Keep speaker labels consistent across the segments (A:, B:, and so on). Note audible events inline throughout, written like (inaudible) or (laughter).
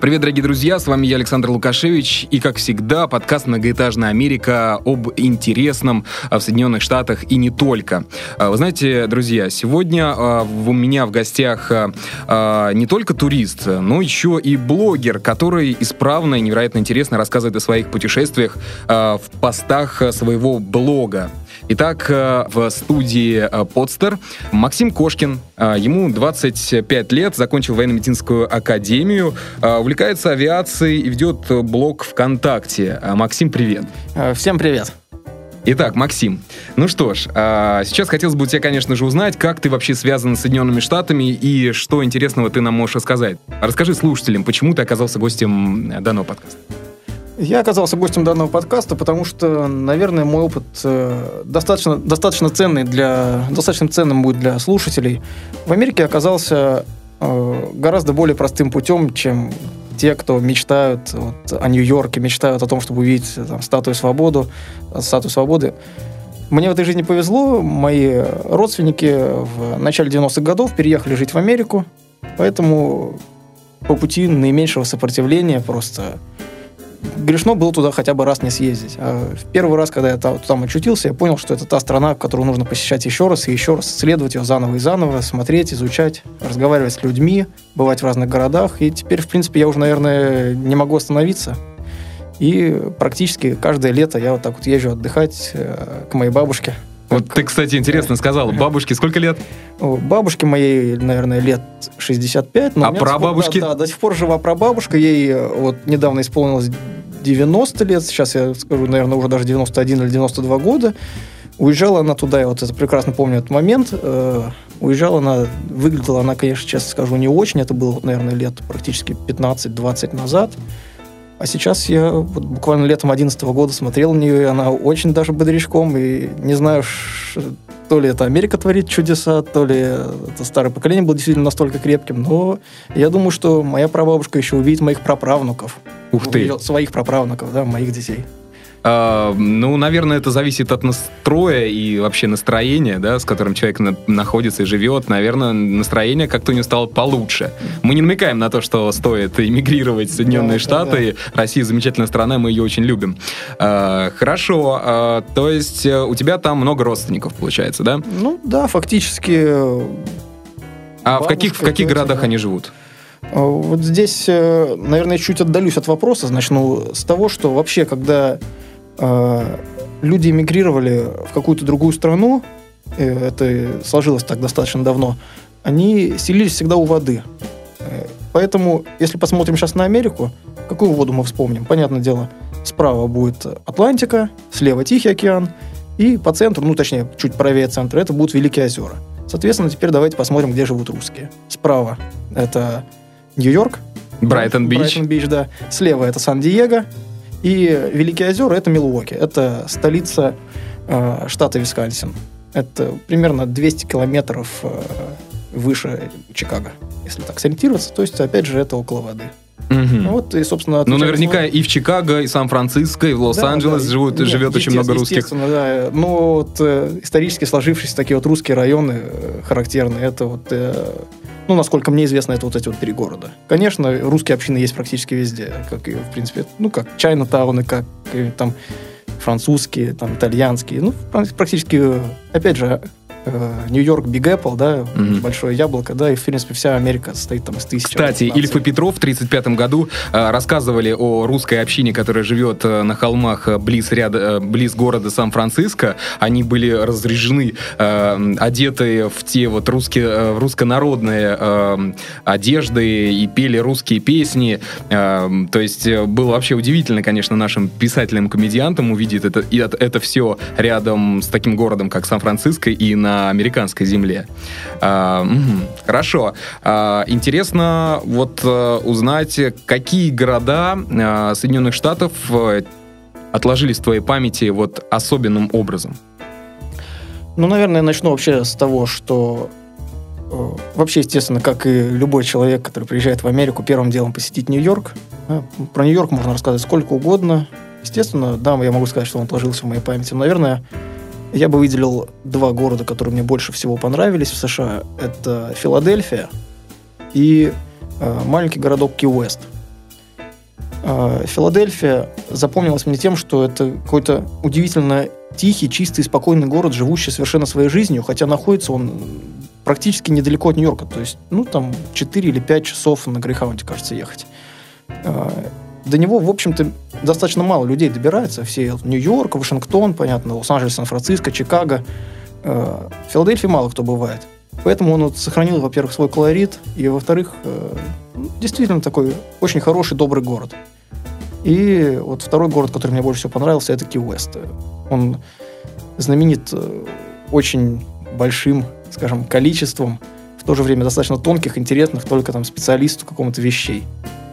A: Привет, дорогие друзья, с вами я, Александр Лукашевич, и, как всегда, подкаст «Многоэтажная Америка» об интересном в Соединенных Штатах и не только. А, вы знаете, друзья, сегодня а, у меня в гостях а, не только турист, но еще и блогер, который исправно и невероятно интересно рассказывает о своих путешествиях в постах своего блога. Итак, в студии Подстер Максим Кошкин. Ему 25 лет, закончил военно-медицинскую академию, увлекается авиацией и ведет блог ВКонтакте. Максим, привет.
B: Э, всем привет.
A: Итак, Максим, ну что ж, а, сейчас хотелось бы у тебя, конечно же, узнать, как ты вообще связан с Соединенными Штатами и что интересного ты нам можешь рассказать. Расскажи слушателям, почему ты оказался гостем данного подкаста.
B: Я оказался гостем данного подкаста, потому что, наверное, мой опыт э, достаточно, достаточно ценный для, достаточно ценным будет для слушателей. В Америке оказался э, гораздо более простым путем, чем те, кто мечтают вот, о Нью-Йорке, мечтают о том, чтобы увидеть там, статую, свободу, статую свободы. Мне в этой жизни повезло. Мои родственники в начале 90-х годов переехали жить в Америку, поэтому по пути наименьшего сопротивления просто грешно было туда хотя бы раз не съездить. А в первый раз, когда я там, там очутился, я понял, что это та страна, которую нужно посещать еще раз и еще раз, исследовать ее заново и заново, смотреть, изучать, разговаривать с людьми, бывать в разных городах. И теперь, в принципе, я уже, наверное, не могу остановиться. И практически каждое лето я вот так вот езжу отдыхать э, к моей бабушке.
A: Вот ты, кстати, интересно сказал. Бабушке сколько лет?
B: Бабушке моей, наверное, лет 65.
A: Но а прабабушке?
B: Да, да, до сих пор жива прабабушка. Ей э, вот недавно исполнилось 90 лет. Сейчас я скажу, наверное, уже даже 91 или 92 года. Уезжала она туда, я вот это прекрасно помню этот момент. Э, уезжала она, выглядела она, конечно, честно скажу, не очень. Это было, наверное, лет практически 15-20 назад. А сейчас я вот буквально летом 2011 года смотрел на нее, и она очень даже бодрячком, и не знаю, то ли это Америка творит чудеса, то ли это старое поколение было действительно настолько крепким, но я думаю, что моя прабабушка еще увидит моих праправнуков.
A: Ух ты!
B: Своих праправнуков, да, моих детей.
A: Uh, ну, наверное, это зависит от настроя и вообще настроения, да, с которым человек на- находится и живет. Наверное, настроение как-то у него стало получше. Мы не намекаем на то, что стоит эмигрировать в Соединенные да, Штаты. Да, да. Россия замечательная страна, мы ее очень любим. Uh, хорошо, uh, то есть э, у тебя там много родственников, получается, да?
B: Ну, да, фактически.
A: А в каких, в каких городах да. они живут?
B: Вот здесь, э, наверное, чуть отдалюсь от вопроса. Начну с того, что вообще, когда э, люди эмигрировали в какую-то другую страну, э, это сложилось так достаточно давно, они селились всегда у воды. Э, поэтому, если посмотрим сейчас на Америку, какую воду мы вспомним? Понятное дело, справа будет Атлантика, слева Тихий океан, и по центру, ну, точнее, чуть правее центра, это будут Великие озера. Соответственно, теперь давайте посмотрим, где живут русские. Справа это Нью-Йорк.
A: Брайтон-Бич.
B: Брайтон-Бич, да. Слева это Сан-Диего. И Великие озера — это Милуоки. Это столица э, штата Висконсин. Это примерно 200 километров э, выше Чикаго, если так сориентироваться. То есть, опять же, это около воды.
A: Угу. Вот, и, собственно, ну, наверняка и в Чикаго, и Сан-Франциско, и в Лос-Анджелес да, живут, Нет, живет очень много русских.
B: Да. Ну, вот э, исторически сложившиеся такие вот русские районы э, характерные, это вот, э, ну, насколько мне известно, это вот эти вот три города. Конечно, русские общины есть практически везде, как и, в принципе, ну, как Чайна-тауны, как и, там французские, там, итальянские, ну, практически, опять же, Нью-Йорк Биг Apple, да, mm-hmm. большое яблоко, да, и, в принципе, вся Америка состоит там из тысяч.
A: Кстати, Ильф и Петров в 1935 году э, рассказывали о русской общине, которая живет э, на холмах э, близ, ряда, э, близ города Сан-Франциско. Они были разряжены, э, одетые в те вот русские, э, русско-народные э, одежды и пели русские песни. Э, то есть э, было вообще удивительно, конечно, нашим писателям-комедиантам увидеть это, это, это все рядом с таким городом, как Сан-Франциско, и на на американской земле. А, угу, хорошо. А, интересно вот а, узнать, какие города а, Соединенных Штатов а, отложились в твоей памяти вот особенным образом?
B: Ну, наверное, начну вообще с того, что вообще, естественно, как и любой человек, который приезжает в Америку, первым делом посетить Нью-Йорк. Про Нью-Йорк можно рассказать сколько угодно. Естественно, да, я могу сказать, что он отложился в моей памяти. Но, наверное, я бы выделил два города, которые мне больше всего понравились в США. Это Филадельфия и э, маленький городок Ки-Уэст. Э, Филадельфия запомнилась мне тем, что это какой-то удивительно тихий, чистый, спокойный город, живущий совершенно своей жизнью, хотя находится он практически недалеко от Нью-Йорка. То есть, ну, там 4 или 5 часов на Грейхаунде, кажется, ехать. Э, до него, в общем-то, достаточно мало людей добирается. Все Нью-Йорк, Вашингтон, понятно, Лос-Анджелес, Сан-Франциско, Чикаго. Э, в Филадельфии мало кто бывает. Поэтому он вот сохранил, во-первых, свой колорит, и, во-вторых, э, ну, действительно такой очень хороший, добрый город. И вот второй город, который мне больше всего понравился, это Ки-Уэст. Он знаменит э, очень большим, скажем, количеством, в то же время достаточно тонких, интересных только там специалисту какому-то вещей.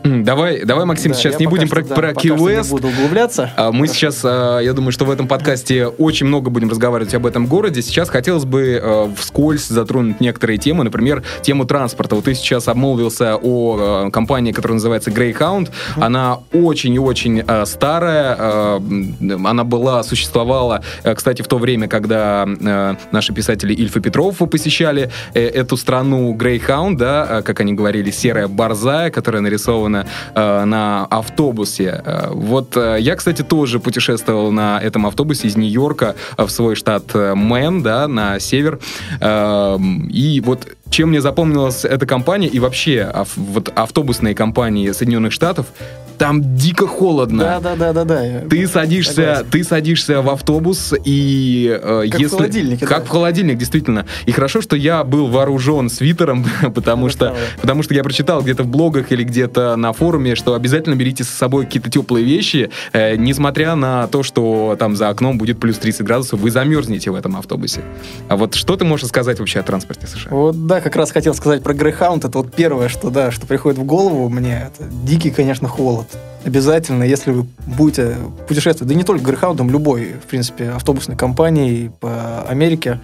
A: Давай, давай, Максим, да, сейчас не будем про, да, про
B: QS. буду углубляться.
A: А, мы Хорошо. сейчас, а, я думаю, что в этом подкасте очень много будем разговаривать об этом городе. Сейчас хотелось бы а, вскользь затронуть некоторые темы, например, тему транспорта. Вот ты сейчас обмолвился о компании, которая называется Greyhound. Mm-hmm. Она очень и очень старая. Она была, существовала, кстати, в то время, когда наши писатели Ильф и Петров посещали э, эту страну Greyhound, да, как они говорили, серая борзая, которая нарисована именно э, на автобусе. Э, вот э, я, кстати, тоже путешествовал на этом автобусе из Нью-Йорка в свой штат э, Мэн, да, на север. Э, и вот чем мне запомнилась эта компания и вообще ав, вот автобусные компании Соединенных Штатов, там дико холодно.
B: Да, да, да, да, да.
A: Ты садишься, согласен. ты садишься в автобус и
B: э, как если в холодильнике,
A: как да. в холодильник, действительно. И хорошо, что я был вооружен свитером, (laughs) потому что потому что я прочитал где-то в блогах или где-то на форуме, что обязательно берите с собой какие-то теплые вещи, э, несмотря на то, что там за окном будет плюс 30 градусов, вы замерзнете в этом автобусе. А вот что ты можешь сказать вообще о транспорте США?
B: Вот да, как раз хотел сказать про Greyhound. Это вот первое, что да, что приходит в голову мне. Это дикий, конечно, холод обязательно, если вы будете путешествовать, да не только Грейхаундом, любой, в принципе, автобусной компанией по Америке,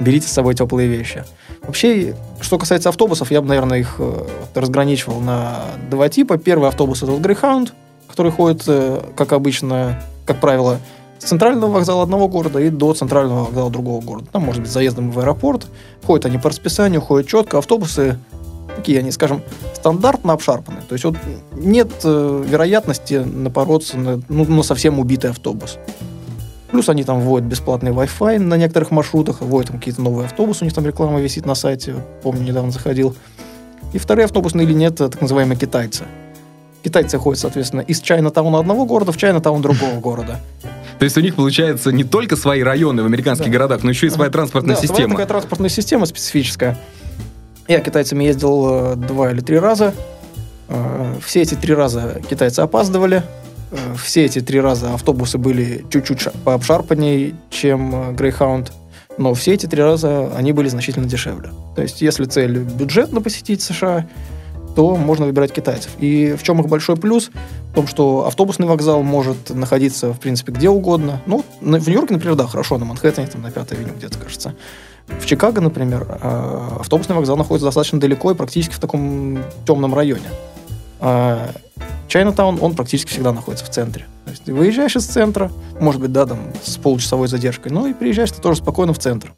B: берите с собой теплые вещи. Вообще, что касается автобусов, я бы, наверное, их э, разграничивал на два типа. Первый автобус это вот Greyhound, который ходит, э, как обычно, как правило, центрального вокзала одного города и до центрального вокзала другого города. Там, может быть, заездом в аэропорт. Ходят они по расписанию, ходят четко. Автобусы такие они, скажем, стандартно обшарпаны. То есть вот нет э, вероятности напороться на, ну, на совсем убитый автобус. Плюс они там вводят бесплатный Wi-Fi на некоторых маршрутах, вводят там какие-то новые автобусы, у них там реклама висит на сайте, помню, недавно заходил. И вторые автобусные линии это так называемые китайцы. Китайцы ходят, соответственно, из Чайна-тауна одного города в Чайна-таун другого города.
A: То есть у них получается не только свои районы в американских городах, но еще и своя транспортная система. Своя
B: такая транспортная система специфическая. Я китайцами ездил э, два или три раза. Э, все эти три раза китайцы опаздывали. Э, все эти три раза автобусы были чуть-чуть пообшарпаннее, чем Greyhound. Но все эти три раза они были значительно дешевле. То есть, если цель бюджетно посетить США, то можно выбирать китайцев. И в чем их большой плюс? В том, что автобусный вокзал может находиться, в принципе, где угодно. Ну, в Нью-Йорке, например, да, хорошо, на Манхэттене, там, на Пятой авеню где-то, кажется. В Чикаго, например, э, автобусный вокзал находится достаточно далеко и практически в таком темном районе. А Чайнатаун, он практически всегда находится в центре. То есть ты выезжаешь из центра, может быть, да, там, с получасовой задержкой, но и приезжаешь ты тоже спокойно в центр.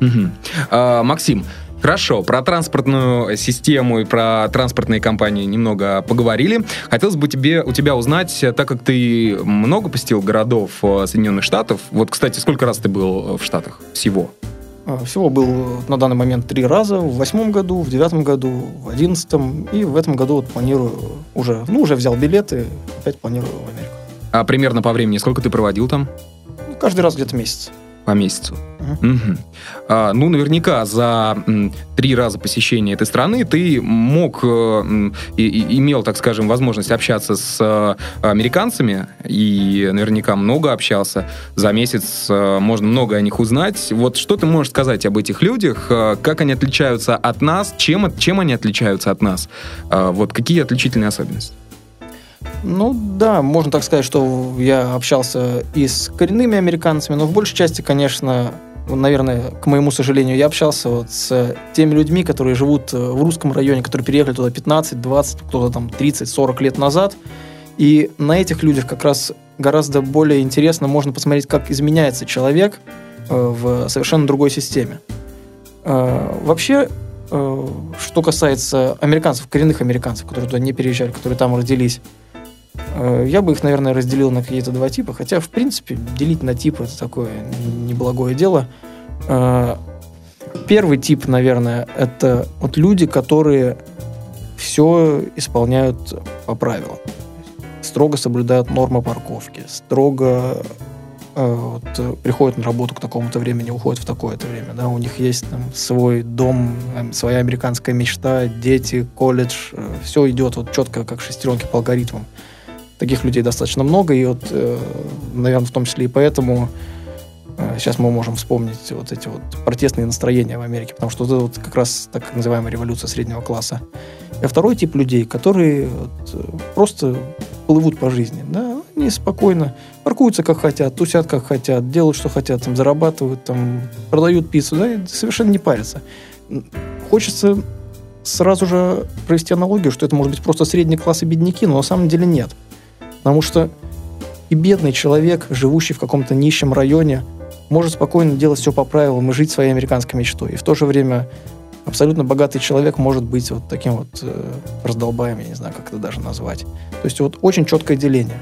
A: Угу. А, Максим, Хорошо, про транспортную систему и про транспортные компании немного поговорили. Хотелось бы тебе, у тебя узнать, так как ты много посетил городов э, Соединенных Штатов, вот, кстати, сколько раз ты был в Штатах всего?
B: А, всего был на данный момент три раза. В восьмом году, в девятом году, в одиннадцатом. И в этом году вот планирую уже, ну, уже взял билеты, опять планирую в Америку.
A: А примерно по времени сколько ты проводил там?
B: Каждый раз где-то месяц
A: по месяцу. Угу. А, ну, наверняка за м, три раза посещения этой страны ты мог, э, и, и, имел, так скажем, возможность общаться с э, американцами, и наверняка много общался. За месяц э, можно много о них узнать. Вот что ты можешь сказать об этих людях? Э, как они отличаются от нас? Чем, чем они отличаются от нас? Э, вот какие отличительные особенности?
B: Ну да, можно так сказать, что я общался и с коренными американцами, но в большей части, конечно, наверное, к моему сожалению, я общался вот с теми людьми, которые живут в русском районе, которые переехали туда 15, 20, кто-то там 30, 40 лет назад. И на этих людях как раз гораздо более интересно можно посмотреть, как изменяется человек в совершенно другой системе. Вообще, что касается американцев, коренных американцев, которые туда не переезжали, которые там родились, Э, я бы их, наверное, разделил на какие-то два типа, хотя, в принципе, делить на типы – это такое неблагое дело. Э, первый тип, наверное, это вот люди, которые все исполняют по правилам. Строго соблюдают нормы парковки, строго э, вот, приходят на работу к такому-то времени, уходят в такое-то время. Да? У них есть там, свой дом, своя американская мечта, дети, колледж. Все идет вот четко, как шестеренки по алгоритмам. Таких людей достаточно много, и вот, э, наверное, в том числе и поэтому э, сейчас мы можем вспомнить вот эти вот протестные настроения в Америке, потому что это вот как раз так называемая революция среднего класса. А второй тип людей, которые вот э, просто плывут по жизни, да, они спокойно паркуются как хотят, тусят как хотят, делают что хотят, там, зарабатывают, там, продают пиццу, да, и совершенно не парятся. Хочется сразу же провести аналогию, что это может быть просто средний класс и бедняки, но на самом деле нет. Потому что и бедный человек, живущий в каком-то нищем районе, может спокойно делать все по правилам и жить своей американской мечтой. И в то же время абсолютно богатый человек может быть вот таким вот э, раздолбаем, я не знаю, как это даже назвать. То есть вот очень четкое деление.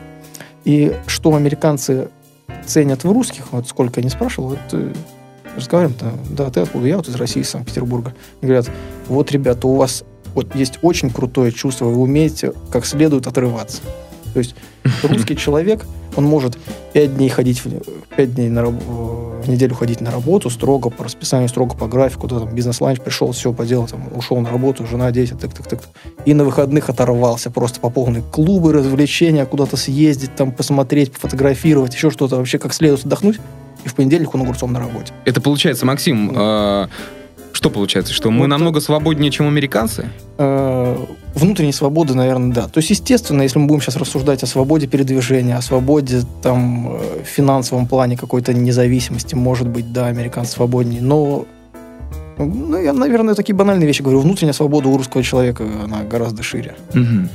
B: И что американцы ценят в русских, вот сколько я не спрашивал, вот э, разговариваем, да, ты откуда? Я вот из России, из Санкт-Петербурга. И говорят, вот, ребята, у вас вот есть очень крутое чувство, вы умеете как следует отрываться. То есть русский человек, он может 5 дней ходить, 5 дней на, в неделю ходить на работу, строго по расписанию, строго по графику, да, там, бизнес-ланч пришел, все поделал, там, ушел на работу, жена, дети, так, так, так. И на выходных оторвался просто по полной. Клубы, развлечения, куда-то съездить, там, посмотреть, пофотографировать, еще что-то, вообще как следует отдохнуть и в понедельник он огурцом на работе.
A: Это получается, Максим, э, что получается, что мы вот, намного свободнее, чем американцы?
B: Э, внутренней свободы, наверное, да. То есть, естественно, если мы будем сейчас рассуждать о свободе передвижения, о свободе там, э, в финансовом плане какой-то независимости, может быть, да, американцы свободнее, но ну, я, наверное, такие банальные вещи говорю. Внутренняя свобода у русского человека, она гораздо шире.
A: Угу.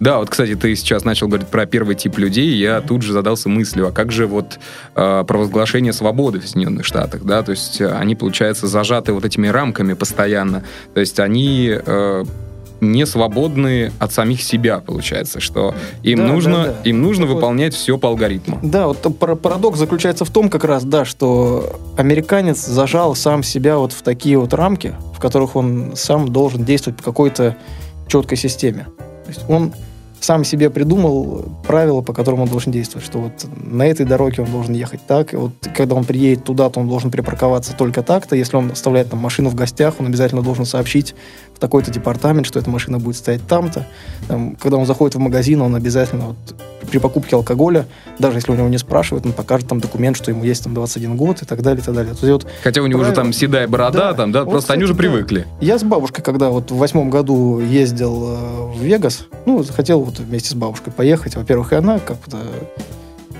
A: Да, вот, кстати, ты сейчас начал говорить про первый тип людей, я тут же задался мыслью, а как же вот э, провозглашение свободы в Соединенных Штатах, да, то есть э, они, получается, зажаты вот этими рамками постоянно, то есть они э, не свободны от самих себя, получается, что им да, нужно, да, да. Им нужно так выполнять вот, все по алгоритму.
B: Да, вот парадокс заключается в том как раз, да, что американец зажал сам себя вот в такие вот рамки, в которых он сам должен действовать по какой-то четкой системе. То есть он сам себе придумал правила, по которым он должен действовать, что вот на этой дороге он должен ехать так, и вот когда он приедет туда, то он должен припарковаться только так-то, если он оставляет там машину в гостях, он обязательно должен сообщить в такой-то департамент, что эта машина будет стоять там-то. Там, когда он заходит в магазин, он обязательно вот, при покупке алкоголя, даже если у него не спрашивают, он покажет там документ, что ему есть там 21 год и так далее, и так далее. То есть, вот,
A: Хотя у него уже там седая борода, да, там, да, вот, просто кстати, они уже привыкли.
B: Да. Я с бабушкой, когда вот в восьмом году ездил э, в Вегас, ну, хотел вот вместе с бабушкой поехать. Во-первых, и она как-то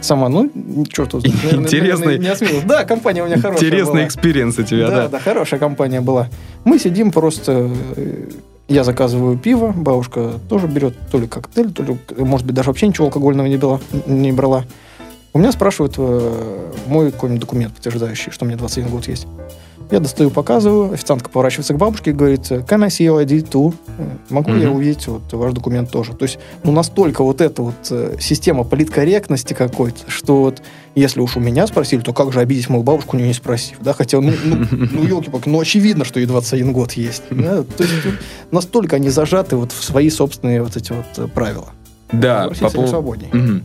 B: сама, ну, черт
A: Интересный.
B: Не осмелилась. Да, компания у меня хорошая
A: Интересный experience у тебя, да.
B: Да, да, хорошая компания была. Мы сидим просто... Э, я заказываю пиво, бабушка тоже берет то ли коктейль, то ли, может быть, даже вообще ничего алкогольного не, было, не брала. У меня спрашивают э, мой какой-нибудь документ, подтверждающий, что мне 21 год есть. Я достаю, показываю, официантка поворачивается к бабушке и говорит, can I see your ID too? Могу mm-hmm. я увидеть вот ваш документ тоже? То есть, ну, настолько вот эта вот э, система политкорректности какой-то, что вот если уж у меня спросили, то как же обидеть мою бабушку, не спросив, да? Хотя, ну, ну, ну елки-палки, ну, очевидно, что ей 21 год есть. Да? То есть, настолько они зажаты вот в свои собственные вот эти вот э, правила.
A: Да, по поводу... свободней. Угу.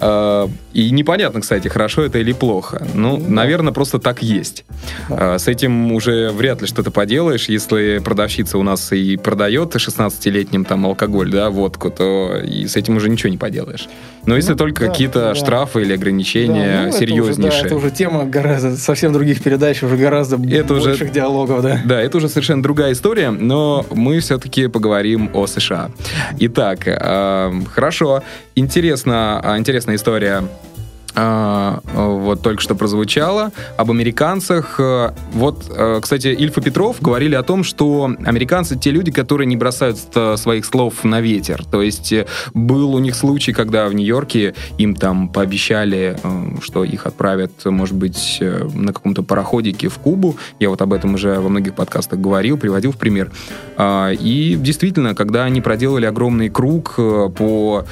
A: А, и непонятно, кстати, хорошо это или плохо. Ну, да. наверное, просто так есть. Да. А, с этим уже вряд ли что-то поделаешь. Если продавщица у нас и продает 16-летним там алкоголь, да, водку, то и с этим уже ничего не поделаешь. Но если ну, только да, какие-то да. штрафы или ограничения да, ну, серьезнейшие. Это уже,
B: да, это уже тема гораздо совсем других передач, уже гораздо это больших уже, диалогов, да.
A: Да, это уже совершенно другая история, но мы все-таки поговорим о США. Итак, э, хорошо, интересно, интересная история а, вот только что прозвучало, об американцах. Э, вот, э, кстати, Ильф и Петров говорили о том, что американцы те люди, которые не бросают своих слов на ветер. То есть э, был у них случай, когда в Нью-Йорке им там пообещали, что их отправят, может быть, на каком-то пароходике в Кубу. Я вот об этом уже во многих подкастах говорил, приводил в пример. А, и действительно, когда они проделали огромный круг по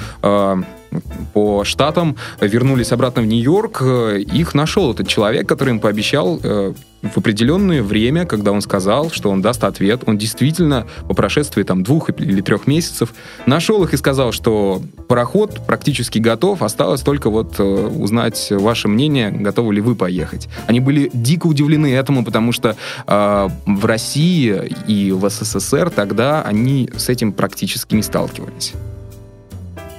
A: по штатам, вернулись обратно в Нью-Йорк, их нашел этот человек, который им пообещал э, в определенное время, когда он сказал, что он даст ответ, он действительно по прошествии там двух или трех месяцев нашел их и сказал, что пароход практически готов, осталось только вот э, узнать ваше мнение, готовы ли вы поехать. Они были дико удивлены этому, потому что э, в России и в СССР тогда они с этим практически не сталкивались.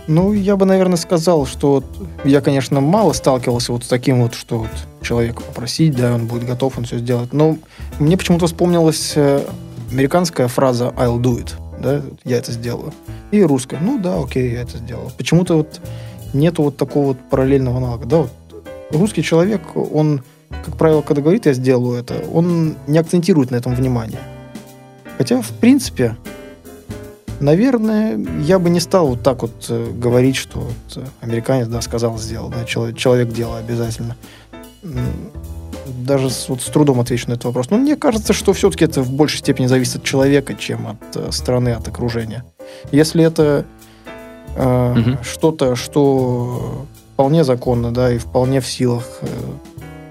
B: Ну, я бы, наверное, сказал, что вот я, конечно, мало сталкивался вот с таким вот, что вот человека попросить, да, он будет готов, он все сделает. Но мне почему-то вспомнилась э, американская фраза «I'll do it», да, я это сделаю. И русская, ну да, окей, я это сделал. Почему-то вот нету вот такого вот параллельного аналога, да, вот русский человек, он, как правило, когда говорит «я сделаю это», он не акцентирует на этом внимание. Хотя, в принципе, Наверное, я бы не стал вот так вот э, говорить, что вот э, американец, да, сказал, сделал, да, человек, человек делал обязательно. Даже с, вот с трудом отвечу на этот вопрос. Но мне кажется, что все-таки это в большей степени зависит от человека, чем от э, страны, от окружения. Если это э, угу. что-то, что вполне законно, да, и вполне в силах э,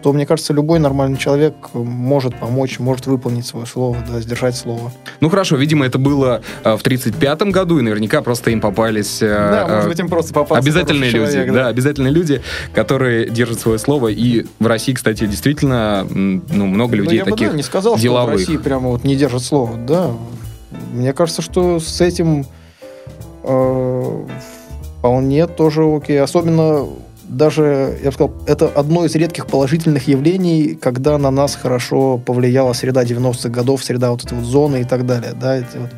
B: то, мне кажется, любой нормальный человек может помочь, может выполнить свое слово, да, сдержать слово.
A: Ну хорошо, видимо, это было э, в 35-м году, и наверняка просто им попались... Э,
B: да, может быть, им просто попался
A: Обязательные люди, человек, да. да, обязательные люди, которые держат свое слово. И в России, кстати, действительно, ну, много людей Но я таких бы, да,
B: не сказал,
A: деловых.
B: что в России прямо вот не держат слово, да. Мне кажется, что с этим э, вполне тоже окей. Особенно даже, я бы сказал, это одно из редких положительных явлений, когда на нас хорошо повлияла среда 90-х годов, среда вот этой вот зоны и так далее. Да, эти вот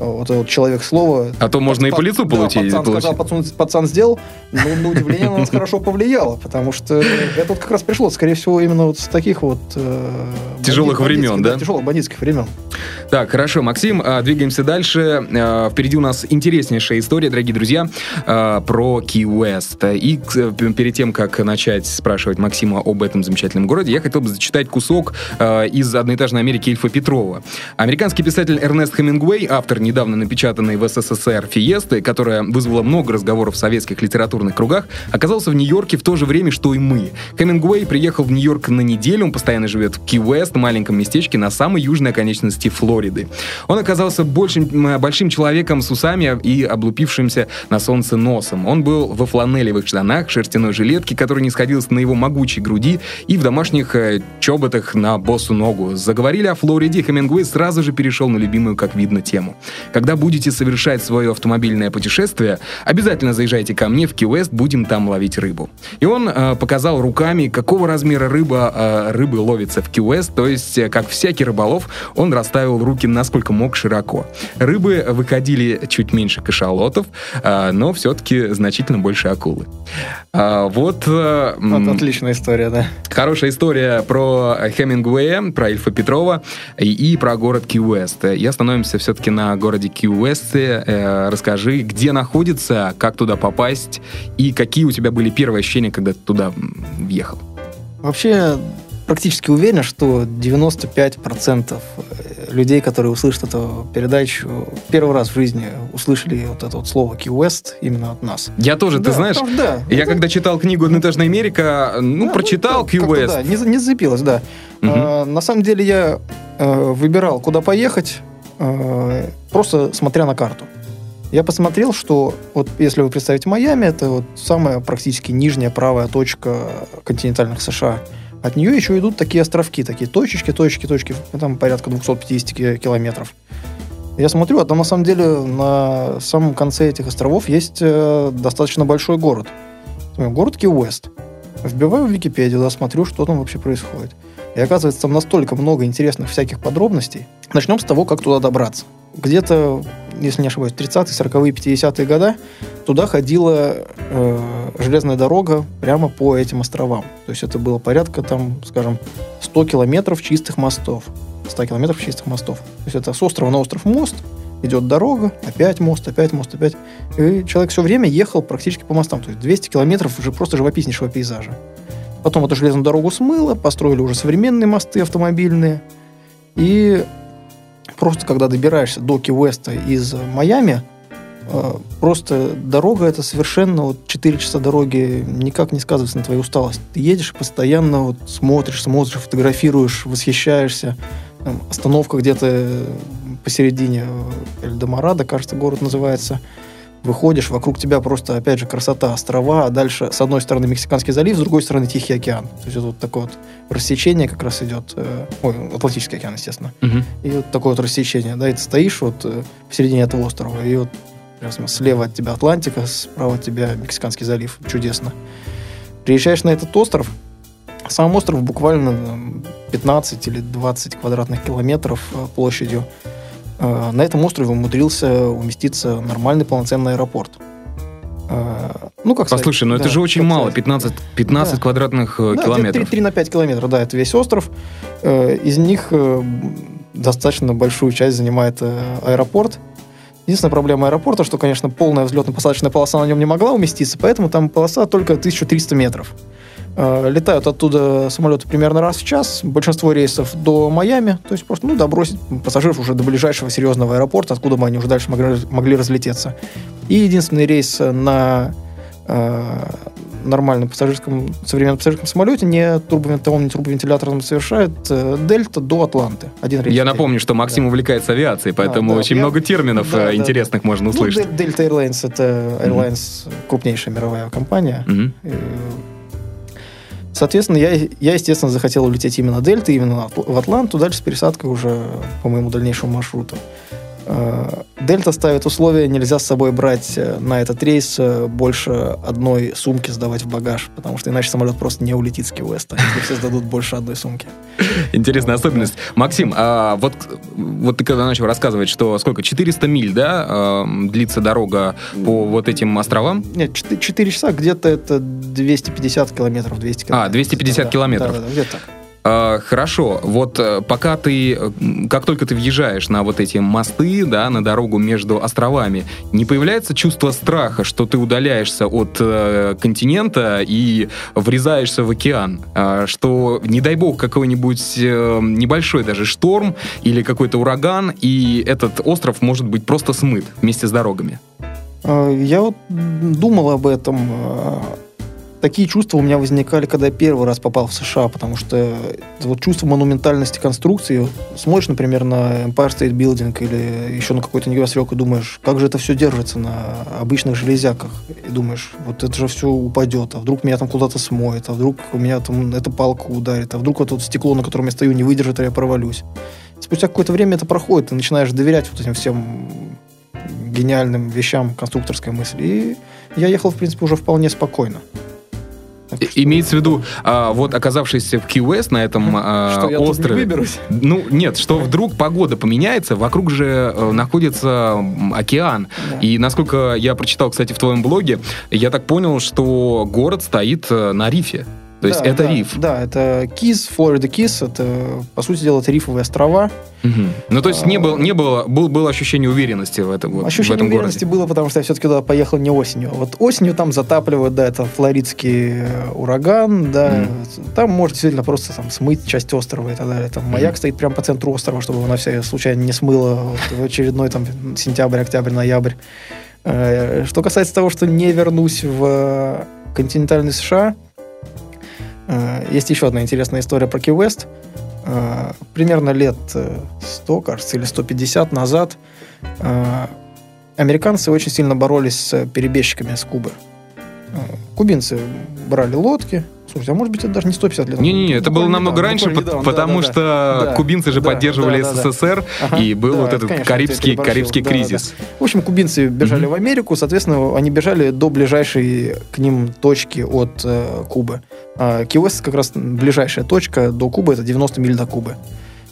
B: вот этот человек слова.
A: А то можно и по лицу да, получить.
B: Пацан,
A: получить.
B: Сказал, пацан, пацан сделал, но на удивление на нас (laughs) хорошо повлияло, потому что это вот как раз пришло, скорее всего, именно вот с таких вот... Э,
A: тяжелых времен, да?
B: Тяжелых бандитских времен.
A: Так, хорошо, Максим, а, двигаемся дальше. А, впереди у нас интереснейшая история, дорогие друзья, а, про West. И перед тем, как начать спрашивать Максима об этом замечательном городе, я хотел бы зачитать кусок из «Одноэтажной Америки» Ильфа Петрова. Американский писатель Эрнест Хемингуэй, автор недавно напечатанной в СССР «Фиесты», которая вызвала много разговоров в советских литературных кругах, оказался в Нью-Йорке в то же время, что и мы. Хемингуэй приехал в Нью-Йорк на неделю, он постоянно живет в Ки-Уэст, маленьком местечке на самой южной оконечности Флориды. Он оказался большим, большим человеком с усами и облупившимся на солнце носом. Он был во фланелевых штанах, шерстяной жилетке, которая не сходилась на его могучей груди, и в домашних э, чоботах на босу ногу. Заговорили о Флориде, Хемингуэй сразу же перешел на любимую, как видно, тему. Когда будете совершать свое автомобильное путешествие, обязательно заезжайте ко мне в Ки-Уэст, будем там ловить рыбу. И он э, показал руками, какого размера рыба, э, рыбы ловится в Ки-Уэст, то есть, э, как всякий рыболов, он расставил руки насколько мог широко. Рыбы выходили чуть меньше кашалотов, э, но все-таки значительно больше акулы. А, вот... Э,
B: вот отличная история, да.
A: Хорошая история про Хемингуэя, про Ильфа Петрова и, и про город Ки-Уэст. И остановимся все-таки на городе Ки-Уэсте. Э, расскажи, где находится, как туда попасть и какие у тебя были первые ощущения, когда ты туда въехал?
B: Вообще, практически уверен, что 95% э, людей, которые услышат эту передачу, первый раз в жизни услышали вот это вот слово Key West именно от нас.
A: Я тоже, да, ты знаешь, потому, да, я это... когда читал книгу «Одноэтажная Америка», ну, да, прочитал ну, Key West.
B: Да, не, не зацепилось, да. Угу. А, на самом деле я э, выбирал, куда поехать, э, просто смотря на карту. Я посмотрел, что вот если вы представите Майами, это вот самая практически нижняя правая точка континентальных США – от нее еще идут такие островки, такие точечки, точки, точки, там порядка 250 километров. Я смотрю, а там на самом деле на самом конце этих островов есть э, достаточно большой город. Город Ки-Уэст. Вбиваю в Википедию, да, смотрю, что там вообще происходит. И оказывается, там настолько много интересных всяких подробностей. Начнем с того, как туда добраться. где-то, если не ошибаюсь, 30-е, 40-е, 50-е годы туда ходила э, железная дорога прямо по этим островам. То есть это было порядка, там, скажем, 100 километров чистых мостов. 100 километров чистых мостов. То есть это с острова на остров мост, идет дорога, опять мост, опять мост, опять. И человек все время ехал практически по мостам. То есть 200 километров уже просто живописнейшего пейзажа. Потом эту железную дорогу смыло, построили уже современные мосты автомобильные. И просто когда добираешься до Ки-Уэста из Майами, э, просто дорога это совершенно вот 4 часа дороги никак не сказывается на твоей усталости. Ты едешь и постоянно вот смотришь, смотришь, фотографируешь, восхищаешься. Там, остановка где-то посередине э, Эльдомарадо, кажется, город называется. Выходишь, вокруг тебя просто, опять же, красота, острова, а дальше с одной стороны Мексиканский залив, с другой стороны Тихий океан. То есть это вот такое вот рассечение как раз идет, э, ой, Атлантический океан, естественно.
A: Мгм.
B: И вот такое вот рассечение, да, и ты стоишь вот э, посередине этого острова, и вот прям слева от тебя Атлантика, справа от тебя Мексиканский залив. Чудесно. Приезжаешь на этот остров, сам остров буквально там, 15 или 20 квадратных километров э, площадью. Э, На этом острове умудрился уместиться нормальный полноценный аэропорт. Э, Ну, как сказать,
A: Послушай, ну это
B: да,
A: же очень мало,
B: сказать.
A: 15, 15
B: Да.
A: квадратных э,
B: Да,
A: километров.
B: 3, на 5 километров, да, это весь остров. Из них достаточно большую часть занимает аэропорт. Единственная проблема аэропорта, что, конечно, полная взлетно-посадочная полоса на нем не могла уместиться, поэтому там полоса только 1300 метров. Э, Летают оттуда самолеты примерно раз в час, большинство рейсов до Майами, то есть просто, ну, добросить пассажиров уже до ближайшего серьезного аэропорта, откуда бы они уже дальше могли, могли разлететься. И единственный рейс на э, нормальном пассажирском, современном пассажирском самолете, не турбовинтовом, не турбовентиляторном совершает э, Дельта до Атланты. Один рейс.
A: Я напомню, что Максим
B: Да.
A: увлекается авиацией, поэтому
B: да,
A: очень
B: я-
A: много терминов
B: да,
A: э,
B: да,
A: интересных можно
B: Ну,
A: услышать.
B: Дель- Delta Airlines это Airlines крупнейшая мировая компания.
A: Мгм.
B: Соответственно, я, я, естественно, захотел улететь именно Дельта, именно в Атланту, дальше с пересадкой уже по моему дальнейшему маршруту. Э, Дельта ставит условие, нельзя с собой брать э, на этот рейс э, больше одной сумки сдавать в багаж, потому что иначе самолет просто не улетит с Ки-Уэста, если все сдадут больше одной сумки.
A: Интересная особенность. Максим, а вот, вот ты когда начал рассказывать, что сколько, 400 миль, да, длится дорога по вот этим островам?
B: Нет, 4, часа где-то это 250 километров, 200 километров.
A: 250
B: Да,
A: километров.
B: Да, да, да, где-то так.
A: А, Хорошо, вот э, пока ты, э, как только ты въезжаешь на вот эти мосты, да, на дорогу между островами, не появляется чувство страха, что ты удаляешься от э, континента и врезаешься в океан, А, что, не дай бог, какой-нибудь э, небольшой даже шторм или какой-то ураган, и этот остров может быть просто смыт вместе с дорогами.
B: Э, Я вот думал об этом. Такие чувства у меня возникали, когда я первый раз попал в США, потому что вот чувство монументальности конструкции, смотришь, например, на Empire State Building или еще на какой-то небоскреб и думаешь, как же это все держится на обычных железяках. И думаешь, вот это же все упадет, а вдруг меня там куда-то смоет, а вдруг у меня там эта палка ударит, а вдруг вот это стекло, на котором я стою, не выдержит, а я провалюсь. Спустя какое-то время это проходит, ты начинаешь доверять вот этим всем гениальным вещам конструкторской мысли. И я ехал, в принципе, уже вполне спокойно. Так что-
A: Имеется в виду, а, вот оказавшись в Ки-Уэст на этом а,
B: что я тут не
A: острове,
B: выберусь.
A: Ну, нет, что вдруг погода поменяется, вокруг же э, находится океан.
B: Да.
A: И насколько я прочитал, кстати, в твоем блоге, я так понял, что город стоит э, на рифе. То есть
B: Да,
A: это
B: да,
A: риф.
B: Да, это Кис, Флорида Кис. Это, по сути дела, это рифовые острова.
A: Мгм. Ну, то есть не было, не было, был, было ощущение уверенности в этом, вот, в
B: Ощущение
A: этом
B: уверенности
A: городе.
B: было, потому что я все-таки туда поехал не осенью. Вот осенью там затапливают, да, это флоридский э, ураган, да. Там может действительно просто там смыть часть острова и так далее. Там маяк стоит прямо по центру острова, чтобы она вся случайно не смыла вот в очередной там сентябрь, октябрь, ноябрь. Э, Что касается того, что не вернусь в э, континентальный США, есть еще одна интересная история про Ки-Вест. Э, Примерно лет э, 100, кажется, или 150 назад э, американцы очень сильно боролись с перебежчиками с Кубы. Э, Кубинцы брали лодки. Слушайте, а может быть, это даже не 150 лет.
A: Не-не-не, это было намного
B: недавно,
A: раньше,
B: недавно,
A: потому
B: да-да-да.
A: что
B: Да,
A: кубинцы же
B: да,
A: поддерживали
B: да, да, да.
A: СССР,
B: Ага,
A: и был
B: да,
A: вот
B: это,
A: этот
B: конечно,
A: Карибский, Карибский
B: да, да, да.
A: кризис.
B: В общем, кубинцы бежали
A: Мгм.
B: в Америку, соответственно, они бежали до ближайшей к ним точки от э, Кубы. А Ки-Уэст как раз ближайшая точка до Кубы, это 90 миль до Кубы.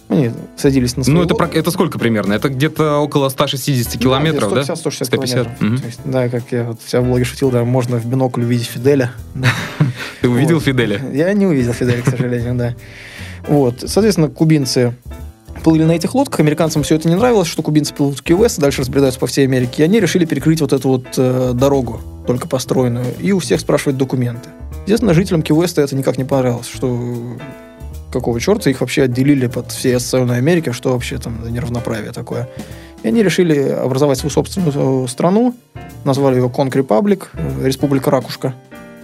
B: Они садились на
A: Ну, это,
B: лодки.
A: про- это сколько примерно? Это где-то около 160 километров, да?
B: 150-160
A: 150,
B: километров.
A: мгм.
B: То есть, да, как я вот вся в блоге шутил, да, можно в бинокль увидеть Фиделя. (laughs)
A: Ты увидел. Фиделя?
B: Я не увидел Фиделя, к сожалению, да. Вот, соответственно, кубинцы плыли на этих лодках, американцам все это не нравилось, что кубинцы плывут в Кьюэс, дальше разбредаются по всей Америке, и они решили перекрыть вот эту вот э, дорогу, только построенную, и у всех спрашивать документы. Естественно, жителям Кьюэста это никак не понравилось, что какого черта их вообще отделили под всей остальной Америки, что вообще там неравноправие такое. И они решили образовать свою собственную э, страну, назвали ее Конг Репаблик, э, Республика Ракушка.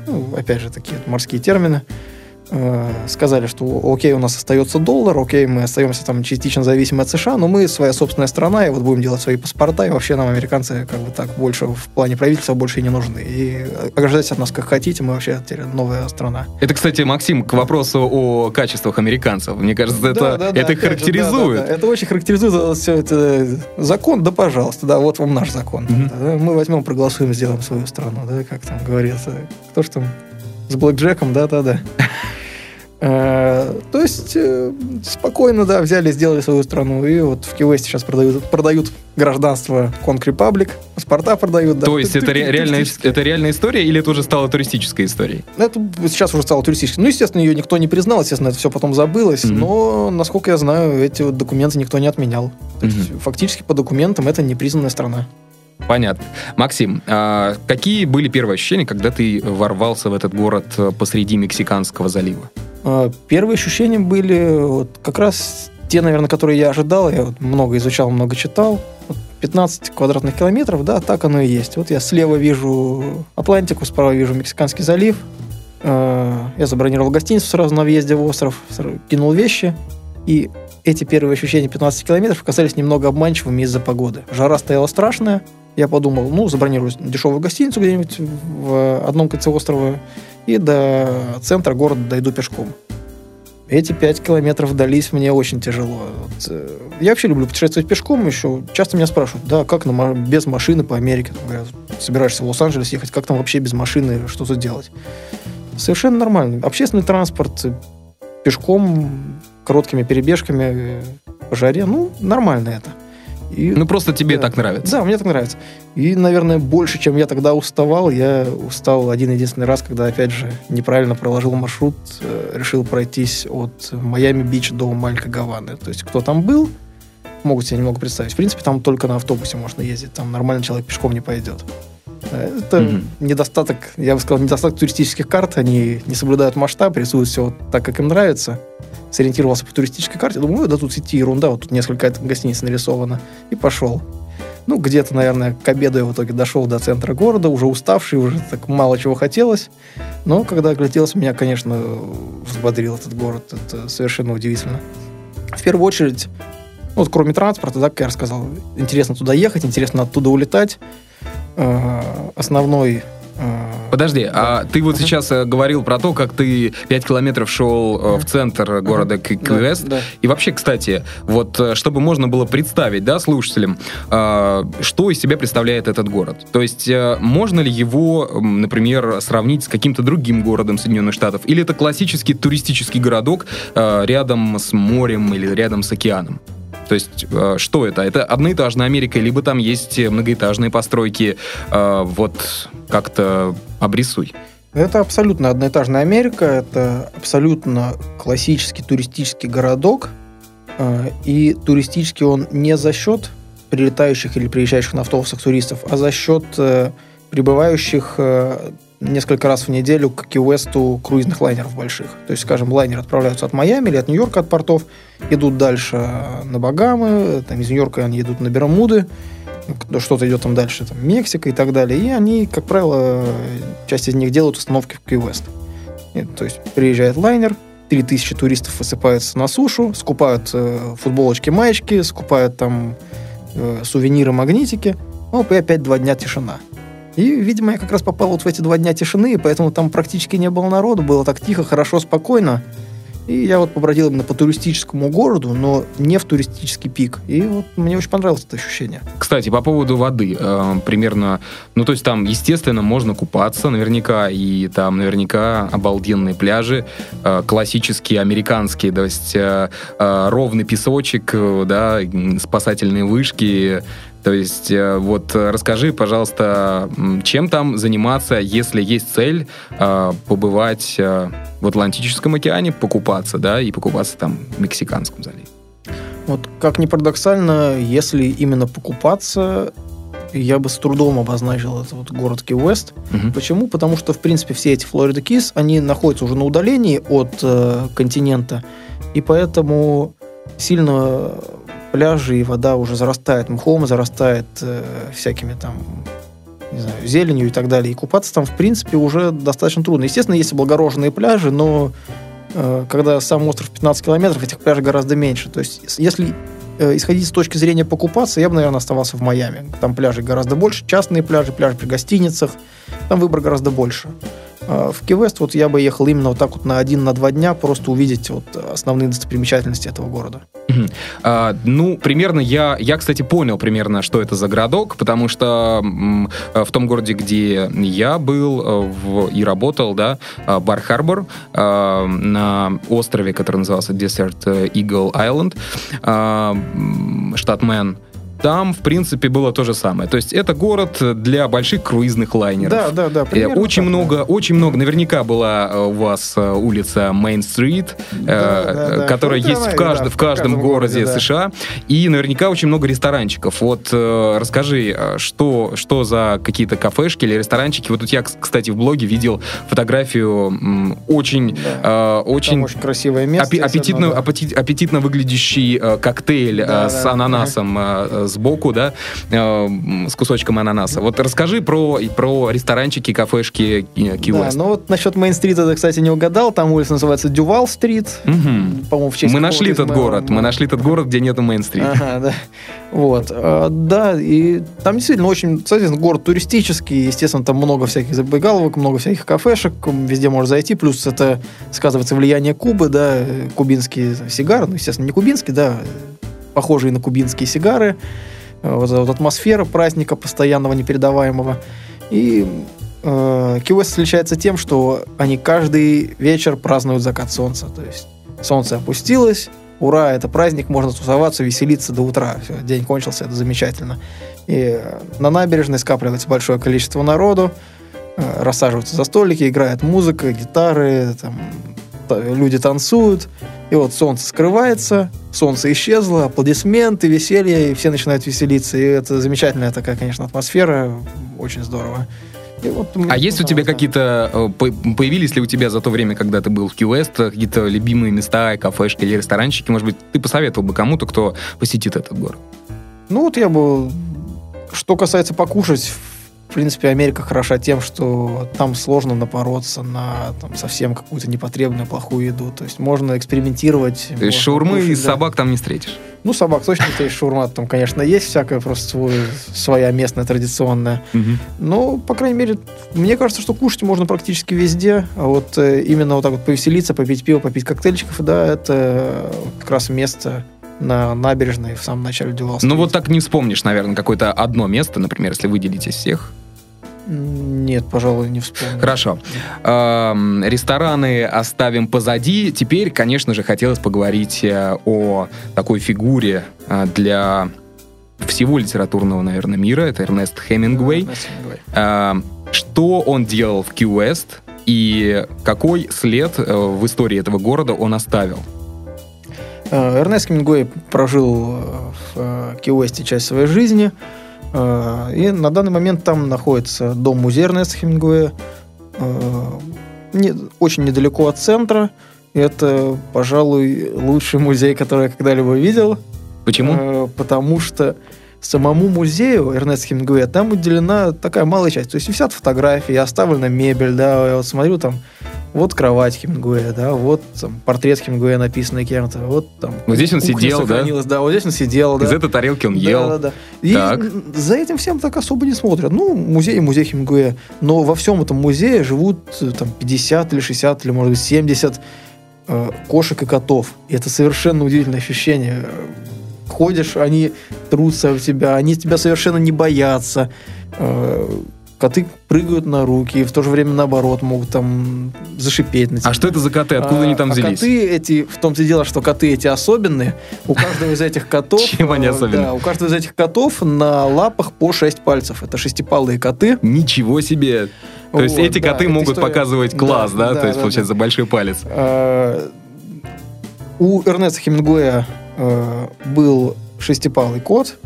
B: Ну, опять же, такие морские термины. Э, Сказали, что окей, у нас остается доллар, окей, мы остаемся там частично зависимы от США, но мы своя собственная страна, и вот будем делать свои паспорта, и вообще нам американцы как бы так больше в плане правительства больше и не нужны. И ограждайтесь от нас как хотите, мы вообще теперь новая страна.
A: Это, кстати, Максим, к вопросу о качествах американцев. Мне кажется, это,
B: Да, да, да,
A: это их
B: опять же,
A: характеризует.
B: да, да, да. Это очень характеризует все это. Закон, да, пожалуйста, да, вот вам наш закон.
A: Мгм.
B: Да, мы возьмем, проголосуем, сделаем свою страну, да, как там говорится. Кто ж там с Блэк Джеком, да, да, да. Э, То есть э, спокойно, да, взяли, сделали свою страну. И вот в Кивесте сейчас продают, продают гражданство Конг Репаблик, паспорта продают. да.
A: То есть это, ре- реальная, это реальная история или это уже стало туристической историей?
B: Это сейчас уже стало туристическим. Ну, естественно, ее никто не признал, естественно, это все потом забылось.
A: Мгм.
B: Но, насколько я знаю, эти вот документы никто не отменял. То есть, фактически по документам это непризнанная страна.
A: Понятно. Максим, а какие были первые ощущения, когда ты ворвался в этот город э, посреди Мексиканского залива?
B: А, Первые ощущения были вот как раз те, наверное, которые я ожидал. Я вот много изучал, много читал. Вот 15 квадратных километров, да, так оно и есть. Вот я слева вижу Атлантику, справа вижу Мексиканский залив. А, Я забронировал гостиницу сразу на въезде в остров, кинул вещи. И эти первые ощущения 15 километров казались немного обманчивыми из-за погоды. Жара стояла страшная. Я подумал, ну, забронирую дешевую гостиницу где-нибудь в одном конце острова и до центра города дойду пешком. Эти пять километров дались мне очень тяжело. Э, я вообще люблю путешествовать пешком еще. Часто меня спрашивают, да, как на ма- без машины по Америке? Говорят, собираешься в Лос-Анджелес ехать, как там вообще без машины что-то делать? Совершенно нормально. Общественный транспорт, э, пешком, короткими перебежками э, по жаре, ну, нормально это. И
A: Ну, просто тебе
B: Да.
A: так нравится.
B: да, мне так нравится. И, наверное, больше, чем я тогда уставал, я устал один единственный раз, когда, опять же, неправильно проложил маршрут, э, решил пройтись от Майами-Бич до Малька Гаваны. То есть, кто там был, могут себе немного представить. В принципе, там только на автобусе можно ездить, там нормальный человек пешком не пойдет. Это
A: Мгм.
B: недостаток, я бы сказал, недостаток туристических карт. Они не соблюдают масштаб, рисуют все вот так, как им нравится. Сориентировался по туристической карте, думаю, да тут идти ерунда, вот тут несколько гостиниц нарисовано. И пошел. Ну, где-то, наверное, к обеду я в итоге дошел до центра города, уже уставший, уже так мало чего хотелось. Но когда огляделся, меня, конечно, взбодрил этот город. Это совершенно удивительно. В первую очередь, ну, вот кроме транспорта, да, как я рассказал, интересно туда ехать, интересно оттуда улетать. Э, Основной... э,
A: Подожди, а ты вот сейчас э, говорил про то, как ты 5 километров шел в центр города К-
B: да,
A: Квест.
B: да.
A: И вообще, кстати, вот чтобы можно было представить, да, слушателям, что из себя представляет этот город. То есть можно ли его, например, сравнить с каким-то другим городом Соединенных Штатов? Или это классический туристический городок рядом с морем или рядом с океаном? То есть, э, что это? Это одноэтажная Америка, либо там есть э, многоэтажные постройки? Э, вот как-то обрисуй.
B: Это абсолютно одноэтажная Америка, это абсолютно классический туристический городок, и туристический он не за счет прилетающих или приезжающих на автобусах туристов, а за счет прибывающих несколько раз в неделю к Ки-Уэсту круизных лайнеров больших. То есть, скажем, лайнеры отправляются от Майами или от Нью-Йорка от портов, идут дальше на Багамы, там из Нью-Йорка они идут на Бермуды, что-то идет там дальше, там, Мексика и так далее. И они, как правило, часть из них делают установки в. И, То есть приезжает лайнер, 3000 туристов высыпаются на сушу, скупают э, футболочки, маечки, скупают там э, сувениры, магнитики. Оп, и опять два дня тишина. И, видимо, я как раз попал вот в эти два дня тишины, поэтому там практически не было народу, было так тихо, хорошо, спокойно. И я вот побродил именно по туристическому городу, но не в туристический пик. И вот мне очень понравилось это ощущение.
A: Кстати, по поводу воды. Э, примерно, ну, то есть там, естественно, можно купаться наверняка, и там наверняка обалденные пляжи, э, классические, американские, то есть э, э, ровный песочек, э, да, спасательные вышки, то есть э, вот э, расскажи, пожалуйста, чем там заниматься, если есть цель э, побывать в Атлантическом океане, покупаться, да, и покупаться там в Мексиканском заливе.
B: Вот как ни парадоксально, если именно покупаться, я бы с трудом обозначил этот вот город Ки-Уэст.
A: Мгм.
B: Почему? Потому что, в принципе, все эти Флорида Кис, они находятся уже на удалении от э, континента, и поэтому сильно пляжи и вода уже зарастает мхом, зарастает э, всякими там не знаю, зеленью и так далее. И купаться там, в принципе, уже достаточно трудно. Естественно, есть облагороженные пляжи, но э, когда сам остров 15 километров, этих пляжей гораздо меньше. То есть, если э, исходить с точки зрения покупаться, я бы, наверное, оставался в Майами. Там пляжей гораздо больше, частные пляжи, пляжи при гостиницах, там выбор гораздо больше. А В Ки-Вест вот я бы ехал именно вот так вот на один, на два дня, просто увидеть вот основные достопримечательности этого города.
A: Мгм. А, ну, примерно я, я, кстати, понял примерно, что это за городок, потому что м, э, в том городе, где я был э, в- и работал, да, Бар-Харбор, э, на острове, который назывался Desert Eagle Island, м, штат Мэн, там, в принципе, было то же самое. То есть это город для больших круизных лайнеров.
B: Да, да, да.
A: Э,
B: примерно
A: Очень
B: так, да.
A: много, очень много. Наверняка была э, у вас э, улица Мейн-стрит, э,
B: Да, да, да.
A: которая
B: Ну,
A: есть
B: да,
A: в, кажд-
B: да,
A: в каждом городе
B: да.
A: США. И наверняка очень много ресторанчиков. Вот э, расскажи, э, что, что за какие-то кафешки или ресторанчики? Вот тут я, кс- кстати, в блоге видел фотографию очень,
B: Да.
A: э, очень
B: очень красивое место.
A: аппе- аппетитно,
B: естественно, да.
A: аппетит- аппетитно выглядящий э, коктейль э,
B: Да,
A: с
B: да.
A: ананасом э, э, сбоку, да, э, с кусочком ананаса. Вот расскажи про, про ресторанчики, кафешки э, Ки
B: Да, ну вот насчет Мейн-стрита ты, кстати, не угадал. Там улица называется Дювал-стрит.
A: Мгм.
B: По-моему, в честь
A: Мы нашли этот
B: моего-
A: город, мы нашли этот город, где нету Мейн-стрит.
B: Ага, да. Вот. А, Да, и там действительно очень, соответственно, город туристический, естественно, там много всяких забегаловок, много всяких кафешек, везде можно зайти, плюс это сказывается влияние Кубы, да, э, кубинские сигары, ну, естественно, не кубинские, да, э, похожие на кубинские сигары, Э, вот вот атмосфера праздника постоянного, непередаваемого. И э, Ки-Уэст отличается тем, что они каждый вечер празднуют закат солнца, то есть солнце опустилось, ура, это праздник, можно тусоваться, веселиться до утра. Всё, день кончился, это замечательно. И э, на набережной скапливается большое количество народу, э, рассаживаются за столики, играет музыка, гитары, там, та- люди танцуют. И вот солнце скрывается, солнце исчезло, аплодисменты, веселье, и все начинают веселиться. И это замечательная такая, конечно, атмосфера, очень здорово. И вот
A: А есть у тебя какие-то, э, по- появились ли у тебя за то время, когда ты был в Ки-Уэст, какие-то любимые места, кафешки или ресторанчики? Может быть, ты посоветовал бы кому-то, кто посетит этот город?
B: Ну вот я бы... Что касается покушать, в принципе, Америка хороша тем, что там сложно напороться на там, совсем какую-то непотребную, плохую еду. То есть можно экспериментировать.
A: То есть шаурмы
B: кушать,
A: и
B: да.
A: собак там не встретишь?
B: Ну, собак точно есть шаурма. Там, конечно, есть всякая просто свой, своя местная, традиционная. Но, по крайней мере, мне кажется, что кушать можно практически везде. А вот э, именно вот так вот повеселиться, попить пиво, попить коктейльчиков, да, это как раз место на набережной в самом начале дела.
A: Ну вот так не вспомнишь, наверное, какое-то одно место, например, если выделить из всех.
B: Нет, пожалуй, не вспомню.
A: Хорошо. Эм, рестораны оставим позади. Теперь, конечно же, хотелось поговорить э, о такой фигуре э, для всего литературного, наверное, мира. Это Эрнест Хемингуэй. Эм, что он делал в Ки-Уэст и какой след э, в истории этого города он оставил?
B: Э, Эрнест Хемингуэй прожил э, в э, Ки-Уэсте часть своей жизни. И на данный момент там находится дом-музей Эрнеста Хемингуэя. Не- Очень недалеко от центра. И Это, пожалуй, лучший музей, который я когда-либо видел.
A: Почему?
B: Потому что самому музею Эрнеста Хемингуэя там уделена такая малая часть. То есть висят фотографии, оставлена мебель, да, я вот смотрю там, вот кровать Хемингуэя, да, вот там портрет Хемингуэя написанный кем-то, вот там...
A: Вот здесь он сидел, да?
B: да? вот здесь он сидел, да.
A: Из этой тарелки он
B: Да,
A: ел.
B: да, да. И
A: Так.
B: за этим всем так особо не смотрят. Ну, музей музей Хемингуэя. Но во всем этом музее живут там 50 или 60 или, может быть, 70 э, кошек и котов. И это совершенно удивительное ощущение. Ходишь, они трутся в тебя, они тебя совершенно не боятся. Э, коты прыгают на руки, и в то же время наоборот могут там зашипеть на тебя.
A: А что это за коты? Откуда они там
B: а
A: взялись?
B: коты эти, в том-то и дело, что коты эти особенные. У каждого из этих котов... (laughs)
A: Чем они
B: э,
A: особенные?
B: Да, у каждого из этих котов на лапах по 6 пальцев. Это шестипалые коты.
A: Ничего себе! То есть эти коты могут показывать класс, да? То есть, получается, большой палец.
B: Э, У Эрнеста Хемингуэя э, был шестипалый кот,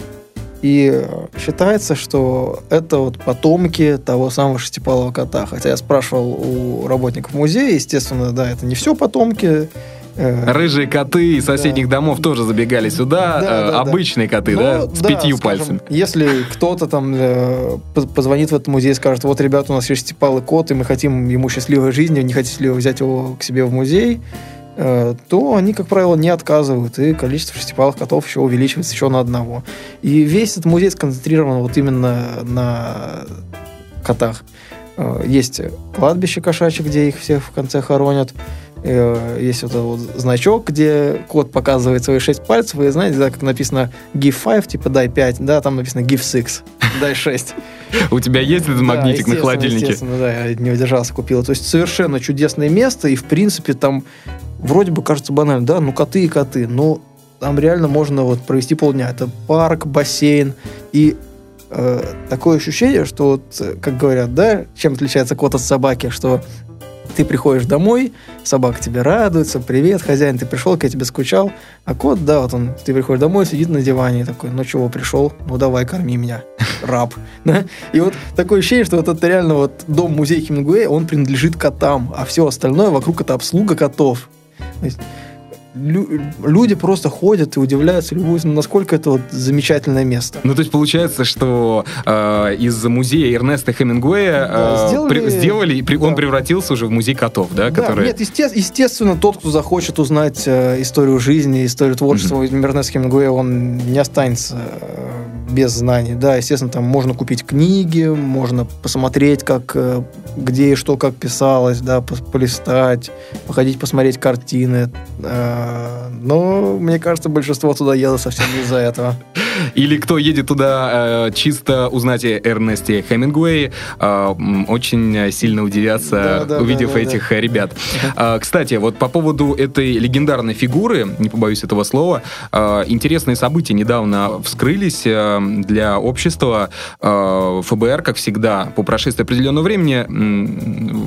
B: и считается, что это вот потомки того самого шестипалого кота. Хотя я спрашивал у работников музея, естественно, да, это не все потомки. Э,
A: Рыжие коты из
B: Да.
A: соседних домов тоже забегали сюда.
B: Да,
A: э,
B: да, да.
A: Обычные коты,
B: но,
A: да? С пятью
B: скажем,
A: пальцами.
B: Если кто-то там поз- позвонит в этот музей и скажет, вот, ребята, у нас есть шестипалый кот, и мы хотим ему счастливой жизни, не хотите ли вы взять его к себе в музей, то они, как правило, не отказывают, и количество шестипалых котов еще увеличивается еще на одного. И весь этот музей сконцентрирован вот именно на котах. Э, Есть кладбище кошачье, где их всех в конце хоронят. Э, Есть вот этот вот значок, где кот показывает свои шесть пальцев, и знаете, да, как написано give 5, типа дай 5, да, там написано give 6, (laughs) дай 6.
A: У тебя есть этот магнитик на холодильнике?
B: Естественно, да, я не удержался, купил. То есть совершенно чудесное место, и в принципе там вроде бы кажется банально, да, ну коты и коты, но там реально можно вот провести полдня. Это парк, бассейн, и э, такое ощущение, что вот, как говорят, да, чем отличается кот от собаки, что ты приходишь домой, собака тебе радуется, привет, хозяин, ты пришел, я тебе скучал, а кот, да, вот он, ты приходишь домой, сидит на диване такой, ну чего, пришел, ну давай, корми меня, раб? (laughs) И вот такое ощущение, что вот это реально вот дом-музей Хемингуэя, он принадлежит котам, а все остальное вокруг это обслуга котов. То есть лю- люди просто ходят и удивляются, любуются, насколько это вот замечательное место.
A: Ну, то есть получается, что э, из музея Эрнеста Хемингуэя
B: Да,
A: э,
B: сделали-
A: при- сделали, и при- он
B: да.
A: превратился уже в музей котов, да?
B: Да,
A: который...
B: нет, есте- естественно, тот, кто захочет узнать э, историю жизни, историю творчества Эрнеста Хемингуэя, он не останется э, без знаний. Да, естественно, там можно купить книги, можно посмотреть, как, э, где и что, как писалось, да, полистать, походить, посмотреть картины. Э, но, мне кажется, большинство туда едут совсем не из-за этого.
A: Или кто едет туда э, чисто узнать о Эрнесте Хемингуэе, э, очень сильно удивятся,
B: Да, да,
A: увидев
B: да,
A: этих э, ребят. А, кстати, вот по поводу этой легендарной фигуры, не побоюсь этого слова, интересные события недавно вскрылись для общества. ФБР, как всегда, по прошествии определенного времени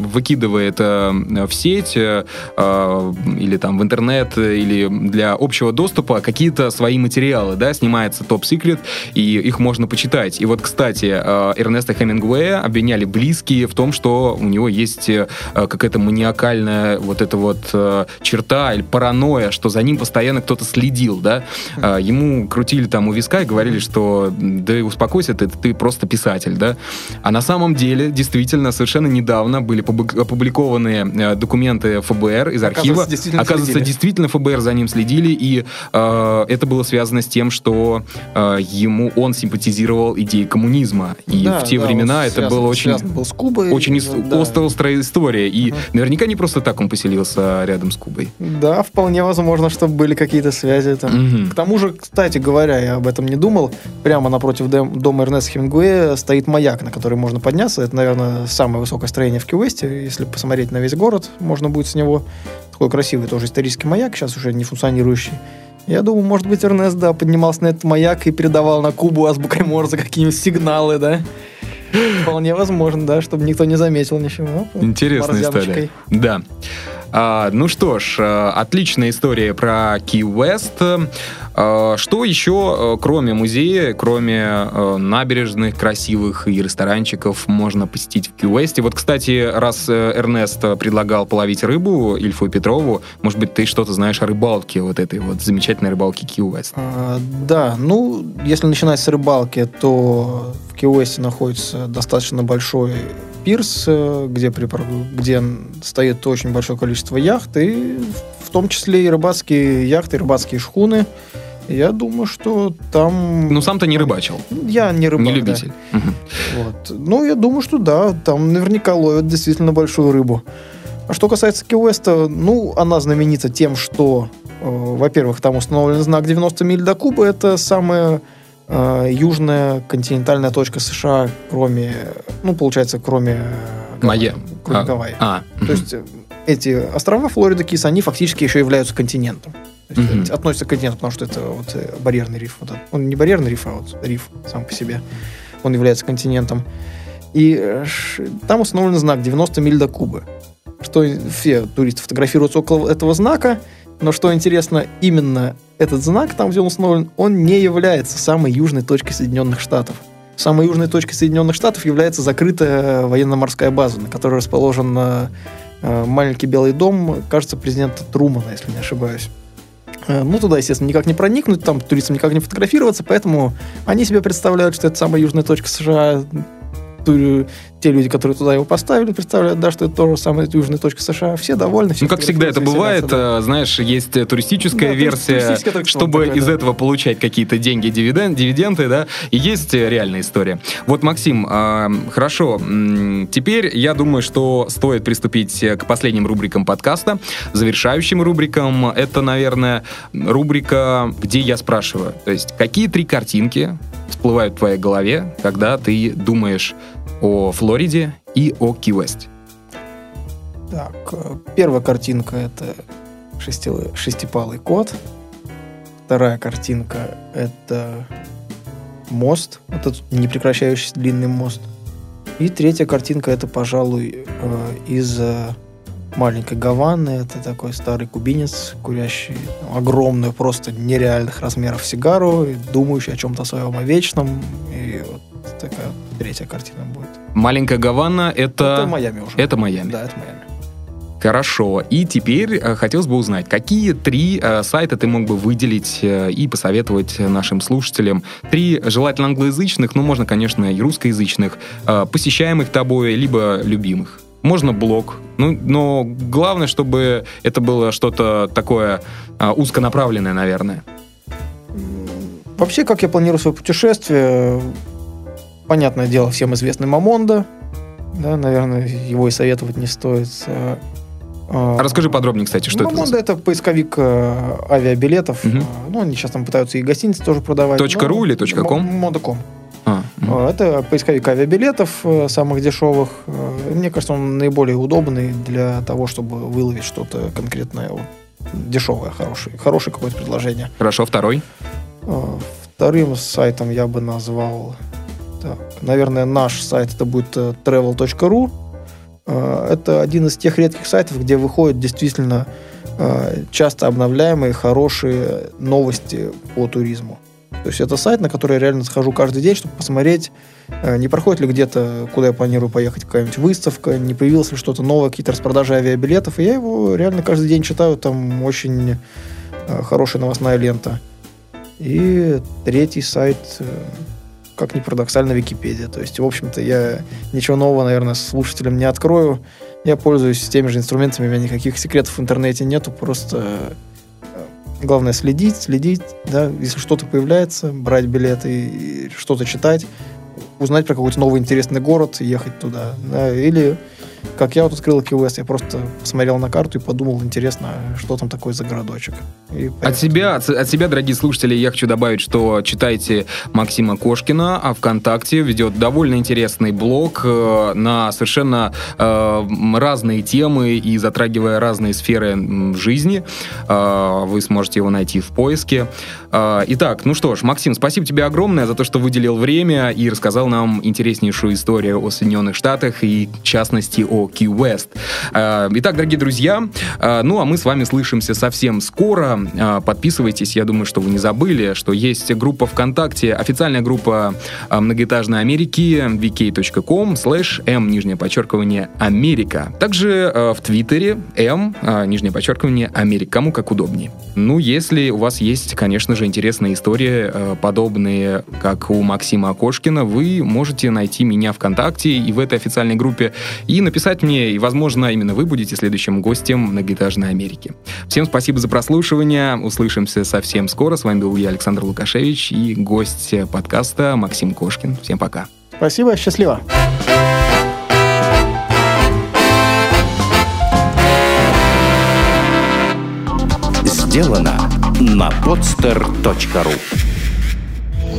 A: выкидывает в сеть или там в интернет, или для общего доступа какие-то свои материалы, да, снимается топ-секрет, и их можно почитать. И вот, кстати, э, Эрнеста Хемингуэя обвиняли близкие в том, что у него есть э, какая-то маниакальная вот эта вот э, черта или паранойя, что за ним постоянно кто-то следил, да. Ему крутили там у виска и говорили, что да успокойся, ты, ты просто писатель, да. А на самом деле, действительно, совершенно недавно были публи- опубликованы документы ФБР из архива.
B: Оказывается, действительно
A: Оказывается,
B: следили.
A: действительно ФБР за ним следили, и э, это было связано с тем, что э, ему он симпатизировал идеи коммунизма. И
B: Да,
A: в те
B: да,
A: времена это
B: связан-
A: было очень
B: был с Кубой.
A: очень
B: да.
A: острая история. И
B: Мгм.
A: наверняка не просто так он поселился рядом с Кубой.
B: Да, вполне возможно, что были какие-то связи там.
A: Мгм.
B: К тому же, кстати говоря, я об этом не думал, прямо напротив дом- дома Эрнеста Хемингуэя стоит маяк, на который можно подняться. Это, наверное, самое высокое строение в Кьюэсте. Если посмотреть на весь город, можно будет с него. Такой красивый тоже исторический маяк, сейчас уже не функционирующий. Я думаю, может быть, Эрнест, да, поднимался на этот маяк и передавал на Кубу азбукой Морзе какие-нибудь сигналы, да? Вполне возможно, да, чтобы никто не заметил ничего.
A: Интересная история. Да. А, ну что ж, а, отличная история про Ки Уэст. А, что еще, э, кроме музея, кроме э, набережных красивых и ресторанчиков, можно посетить в Ки Уэсте? Вот, кстати, раз э, Эрнест предлагал половить рыбу Ильфу и Петрову, может быть, ты что-то знаешь о рыбалке, вот этой вот замечательной рыбалке Ки Уэст?
B: А, Да, ну, если начинать с рыбалки, то в Киуэсте находится достаточно большой пирс, э, где, припар- где стоит очень большое количество яхт, и в том числе и рыбацкие яхты, и рыбацкие шхуны. Я думаю, что там...
A: Ну, сам-то не рыбачил,
B: Я не рыбак,
A: не
B: да.
A: любитель. Мгм.
B: Вот. Ну, я думаю, что да, там наверняка ловят действительно большую рыбу. А что касается Ки-Уэста, ну, она знаменита тем, что, э, во-первых, там установлен знак 90 миль до Кубы. Это самая э, южная континентальная точка США, кроме, ну, получается, кроме...
A: Майя.
B: Кроме
A: А,
B: Гавайи.
A: А,
B: То есть э, эти острова Флорида Кис, они фактически еще являются континентом. То есть,
A: Мгм.
B: э, Относятся к континенту, потому что это вот э, барьерный риф. Вот он не барьерный риф, а вот риф сам по себе. Он является континентом. И э, там установлен знак 90 миль до Кубы. Что все туристы фотографируются около этого знака, но что интересно, именно этот знак, там, где он установлен, он не является самой южной точкой Соединенных Штатов. Самой южной точкой Соединенных Штатов является закрытая военно-морская база, на которой расположен маленький белый дом, кажется, президента Трумана, если не ошибаюсь. Э, Ну, туда, естественно, никак не проникнуть, там туристам никак не фотографироваться, поэтому они себе представляют, что это самая южная точка США. Те люди, которые туда его поставили, представляют, да, что это тоже самая южная точка США. Все довольны. все
A: Ну, как всегда это бывает,
B: да.
A: э, знаешь, есть э, туристическая
B: Да,
A: версия,
B: туристическая
A: чтобы
B: такой,
A: из
B: да.
A: этого получать какие-то деньги, дивиден- дивиденды, да, и есть э, реальная история. Вот, Максим, э, хорошо, теперь я думаю, что стоит приступить к последним рубрикам подкаста, завершающим рубрикам. Это, наверное, рубрика, где я спрашиваю, то есть, какие три картинки всплывают в твоей голове, когда ты думаешь о Флориде и о Ки-Уэсте?
B: Так, э, первая картинка это шести- шестипалый кот. Вторая картинка это мост, этот непрекращающийся длинный мост. И третья картинка это, пожалуй, э, из э, маленькой Гаваны. Это такой старый кубинец, курящий ну, огромную, просто нереальных размеров сигару, и думающий о чем-то своем о вечном. И вот такая третья картина будет.
A: Маленькая Гавана — это...
B: Это Майами уже.
A: Это Майами.
B: Да, это Майами.
A: Хорошо. И теперь э, хотелось бы узнать, какие три э, сайта ты мог бы выделить э, и посоветовать нашим слушателям? Три желательно англоязычных, но можно, конечно, и русскоязычных, э, посещаемых тобой, либо любимых. Можно блог, ну, но главное, чтобы это было что-то такое э, узконаправленное, наверное.
B: Вообще, как я планирую свое путешествие, понятное дело, всем известный Мамонда. Да, наверное, его и советовать не стоит. Э, э,
A: Расскажи подробнее, кстати, что это
B: Мамонда это поисковик э, авиабилетов. Э, Ну, они сейчас там пытаются и гостиницы тоже продавать.
A: Точка ру или точка ком?
B: М- Мода.ком.
A: А.
B: Э, Это поисковик авиабилетов э, самых дешевых. Э, Мне кажется, он наиболее удобный для того, чтобы выловить что-то конкретное, дешевое, хорошее, хорошее какое-то предложение.
A: Хорошо, второй.
B: А, Вторым сайтом я бы назвал, так, наверное, наш сайт, это будет э, travel.ru. А, Это один из тех редких сайтов, где выходят действительно э, часто обновляемые, хорошие новости по туризму. То есть это сайт, на который я реально захожу каждый день, чтобы посмотреть, э, не проходит ли где-то, куда я планирую поехать, какая-нибудь выставка, не появилось ли что-то новое, какие-то распродажи авиабилетов. И я его реально каждый день читаю, там очень э, хорошая новостная лента. И третий сайт, э, как ни парадоксально, Википедия. То есть, в общем-то, я ничего нового, наверное, слушателям не открою. Я пользуюсь теми же инструментами, у меня никаких секретов в интернете нету, просто э, главное следить, следить, да, если что-то появляется, брать билеты и что-то читать, узнать про какой-то новый интересный город, ехать туда, да, или как я вот открыл Key West, я просто посмотрел на карту и подумал, интересно, что там такое за городочек. И
A: От себя, от, от себя, дорогие слушатели, я хочу добавить, что читайте Максима Кошкина, а ВКонтакте ведет довольно интересный блог э, на совершенно э, разные темы и затрагивая разные сферы жизни. Э, вы сможете его найти в поиске. Э, итак, ну что ж, Максим, спасибо тебе огромное за то, что выделил время и рассказал нам интереснейшую историю о Соединенных Штатах и, в частности, о Key West. Э, Итак, дорогие друзья, э, ну а мы с вами слышимся совсем скоро. Э, Подписывайтесь, я думаю, что вы не забыли, что есть группа ВКонтакте, официальная группа многоэтажной Америки, vk.com slash m, нижнее подчеркивание, Америка. Также в Твиттере m, нижнее подчеркивание, Америка, кому как удобнее. Ну, если у вас есть, конечно же, интересные истории, подобные, как у Максима Окошкина, вы можете найти меня ВКонтакте и в этой официальной группе и написать Написать мне, и, возможно, именно вы будете следующим гостем многоэтажной Америки. Всем спасибо за прослушивание. Услышимся совсем скоро. С вами был я, Александр Лукашевич, и гость подкаста Максим Кошкин. Всем пока.
B: Спасибо, счастливо.
C: Сделано на podster.ru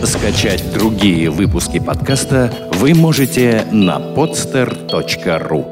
C: Скачать другие выпуски подкаста вы можете на podster.ru